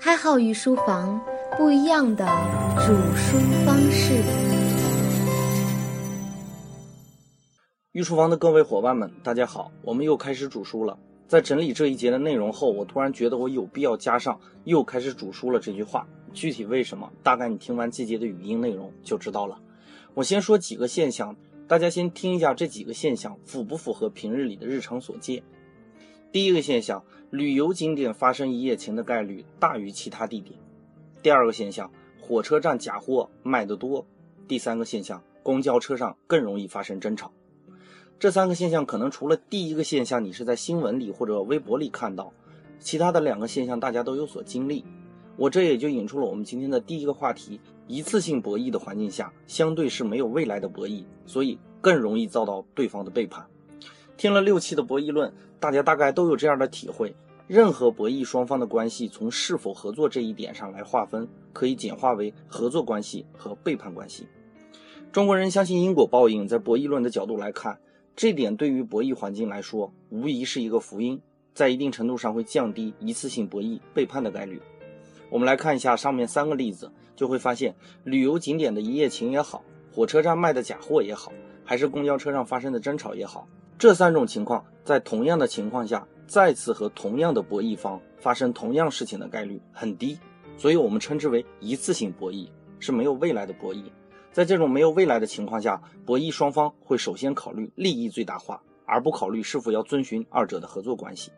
开好御书房，不一样的煮书方式。御书房的各位伙伴们，大家好，我们又开始煮书了。在整理这一节的内容后，我突然觉得我有必要加上“又开始煮书了”这句话。具体为什么，大概你听完这节的语音内容就知道了。我先说几个现象，大家先听一下这几个现象符不符合平日里的日常所见。第一个现象，旅游景点发生一夜情的概率大于其他地点。第二个现象，火车站假货卖得多。第三个现象，公交车上更容易发生争吵。这三个现象可能除了第一个现象你是在新闻里或者微博里看到，其他的两个现象大家都有所经历。我这也就引出了我们今天的第一个话题：一次性博弈的环境下，相对是没有未来的博弈，所以更容易遭到对方的背叛。听了六期的博弈论，大家大概都有这样的体会：任何博弈双方的关系，从是否合作这一点上来划分，可以简化为合作关系和背叛关系。中国人相信因果报应，在博弈论的角度来看，这点对于博弈环境来说，无疑是一个福音，在一定程度上会降低一次性博弈背叛的概率。我们来看一下上面三个例子，就会发现，旅游景点的一夜情也好，火车站卖的假货也好，还是公交车上发生的争吵也好。这三种情况在同样的情况下再次和同样的博弈方发生同样事情的概率很低，所以我们称之为一次性博弈，是没有未来的博弈。在这种没有未来的情况下，博弈双方会首先考虑利益最大化，而不考虑是否要遵循二者的合作关系。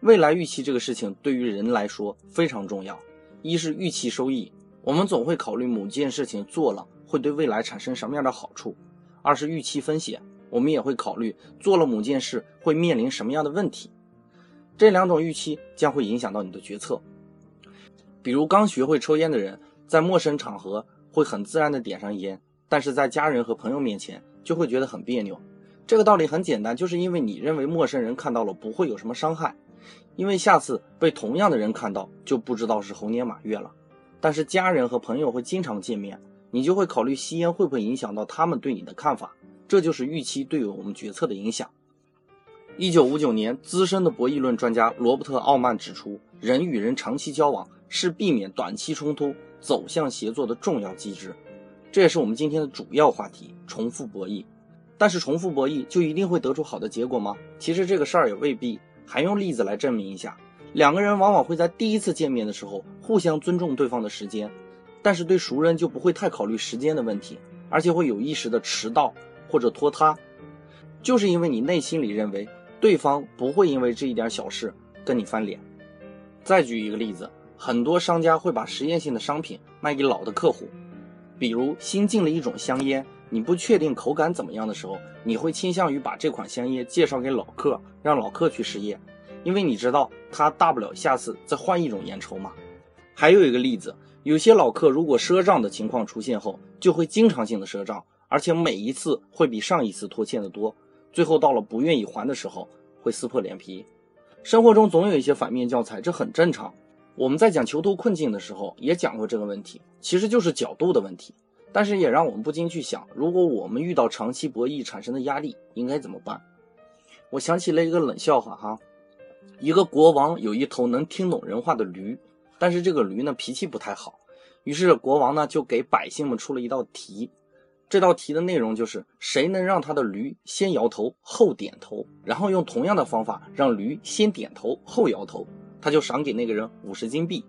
未来预期这个事情对于人来说非常重要，一是预期收益，我们总会考虑某件事情做了会对未来产生什么样的好处；二是预期风险。我们也会考虑做了某件事会面临什么样的问题，这两种预期将会影响到你的决策。比如刚学会抽烟的人，在陌生场合会很自然的点上烟，但是在家人和朋友面前就会觉得很别扭。这个道理很简单，就是因为你认为陌生人看到了不会有什么伤害，因为下次被同样的人看到就不知道是猴年马月了。但是家人和朋友会经常见面，你就会考虑吸烟会不会影响到他们对你的看法。这就是预期对我们决策的影响。一九五九年，资深的博弈论专家罗伯特·奥曼指出，人与人长期交往是避免短期冲突、走向协作的重要机制。这也是我们今天的主要话题——重复博弈。但是，重复博弈就一定会得出好的结果吗？其实这个事儿也未必。还用例子来证明一下：两个人往往会在第一次见面的时候互相尊重对方的时间，但是对熟人就不会太考虑时间的问题，而且会有意识的迟到。或者拖沓，就是因为你内心里认为对方不会因为这一点小事跟你翻脸。再举一个例子，很多商家会把实验性的商品卖给老的客户，比如新进了一种香烟，你不确定口感怎么样的时候，你会倾向于把这款香烟介绍给老客，让老客去试验，因为你知道他大不了下次再换一种烟抽嘛。还有一个例子，有些老客如果赊账的情况出现后，就会经常性的赊账。而且每一次会比上一次拖欠的多，最后到了不愿意还的时候，会撕破脸皮。生活中总有一些反面教材，这很正常。我们在讲囚徒困境的时候也讲过这个问题，其实就是角度的问题。但是也让我们不禁去想，如果我们遇到长期博弈产生的压力，应该怎么办？我想起了一个冷笑话哈，一个国王有一头能听懂人话的驴，但是这个驴呢脾气不太好，于是国王呢就给百姓们出了一道题。这道题的内容就是，谁能让他的驴先摇头后点头，然后用同样的方法让驴先点头后摇头，他就赏给那个人五十金币。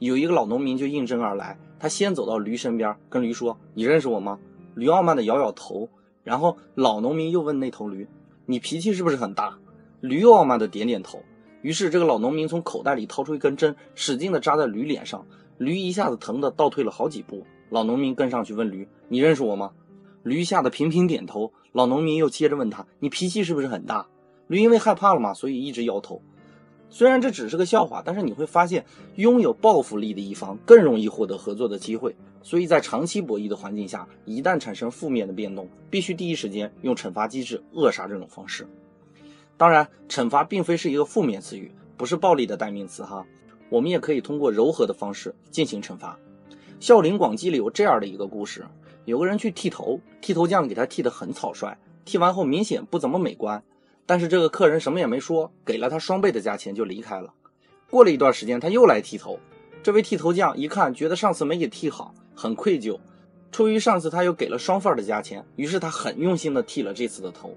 有一个老农民就应征而来，他先走到驴身边，跟驴说：“你认识我吗？”驴傲慢的摇摇头。然后老农民又问那头驴：“你脾气是不是很大？”驴又傲慢的点点头。于是这个老农民从口袋里掏出一根针，使劲的扎在驴脸上，驴一下子疼得倒退了好几步。老农民跟上去问驴：“你认识我吗？”驴吓得频频点头。老农民又接着问他：“你脾气是不是很大？”驴因为害怕了嘛，所以一直摇头。虽然这只是个笑话，但是你会发现，拥有报复力的一方更容易获得合作的机会。所以在长期博弈的环境下，一旦产生负面的变动，必须第一时间用惩罚机制扼杀这种方式。当然，惩罚并非是一个负面词语，不是暴力的代名词哈。我们也可以通过柔和的方式进行惩罚。《笑林广记》里有这样的一个故事：有个人去剃头，剃头匠给他剃得很草率，剃完后明显不怎么美观。但是这个客人什么也没说，给了他双倍的价钱就离开了。过了一段时间，他又来剃头，这位剃头匠一看，觉得上次没给剃好，很愧疚。出于上次他又给了双份的价钱，于是他很用心的剃了这次的头。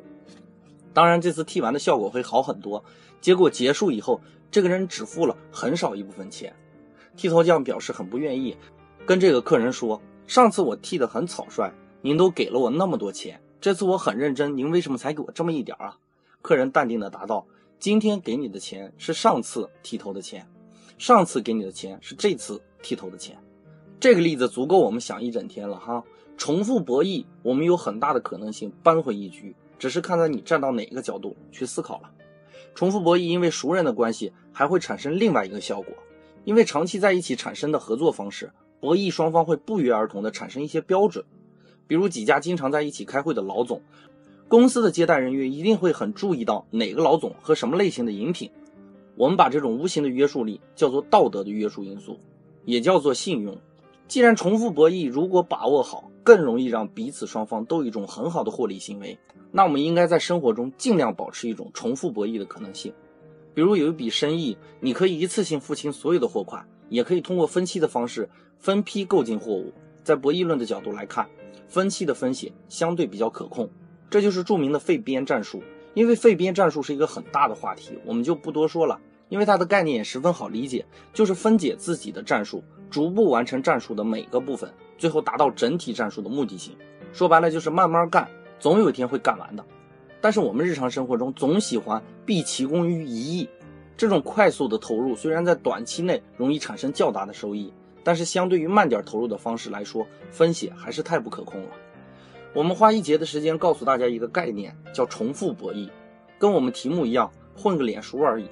当然，这次剃完的效果会好很多。结果结束以后，这个人只付了很少一部分钱。剃头匠表示很不愿意，跟这个客人说：“上次我剃得很草率，您都给了我那么多钱，这次我很认真，您为什么才给我这么一点啊？”客人淡定的答道：“今天给你的钱是上次剃头的钱，上次给你的钱是这次剃头的钱。”这个例子足够我们想一整天了哈。重复博弈，我们有很大的可能性扳回一局，只是看在你站到哪个角度去思考了。重复博弈因为熟人的关系，还会产生另外一个效果，因为长期在一起产生的合作方式，博弈双方会不约而同的产生一些标准。比如几家经常在一起开会的老总，公司的接待人员一定会很注意到哪个老总喝什么类型的饮品。我们把这种无形的约束力叫做道德的约束因素，也叫做信用。既然重复博弈如果把握好，更容易让彼此双方都有一种很好的获利行为，那我们应该在生活中尽量保持一种重复博弈的可能性。比如有一笔生意，你可以一次性付清所有的货款，也可以通过分期的方式分批购进货物。在博弈论的角度来看，分期的风险相对比较可控，这就是著名的费边战术。因为费边战术是一个很大的话题，我们就不多说了。因为它的概念也十分好理解，就是分解自己的战术。逐步完成战术的每个部分，最后达到整体战术的目的性。说白了就是慢慢干，总有一天会干完的。但是我们日常生活中总喜欢毕其功于一役，这种快速的投入虽然在短期内容易产生较大的收益，但是相对于慢点投入的方式来说，风险还是太不可控了。我们花一节的时间告诉大家一个概念，叫重复博弈，跟我们题目一样，混个脸熟而已。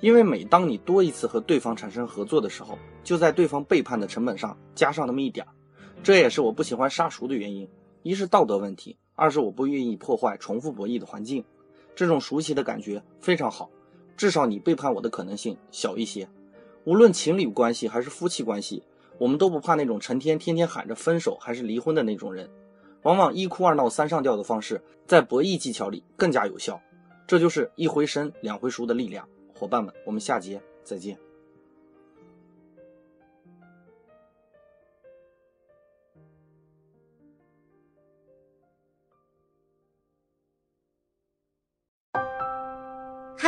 因为每当你多一次和对方产生合作的时候，就在对方背叛的成本上加上那么一点儿，这也是我不喜欢杀熟的原因。一是道德问题，二是我不愿意破坏重复博弈的环境。这种熟悉的感觉非常好，至少你背叛我的可能性小一些。无论情侣关系还是夫妻关系，我们都不怕那种成天天天喊着分手还是离婚的那种人。往往一哭二闹三上吊的方式，在博弈技巧里更加有效。这就是一回生两回熟的力量。伙伴们，我们下节再见。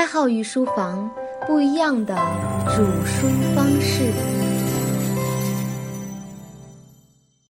一号御书房，不一样的煮书方式。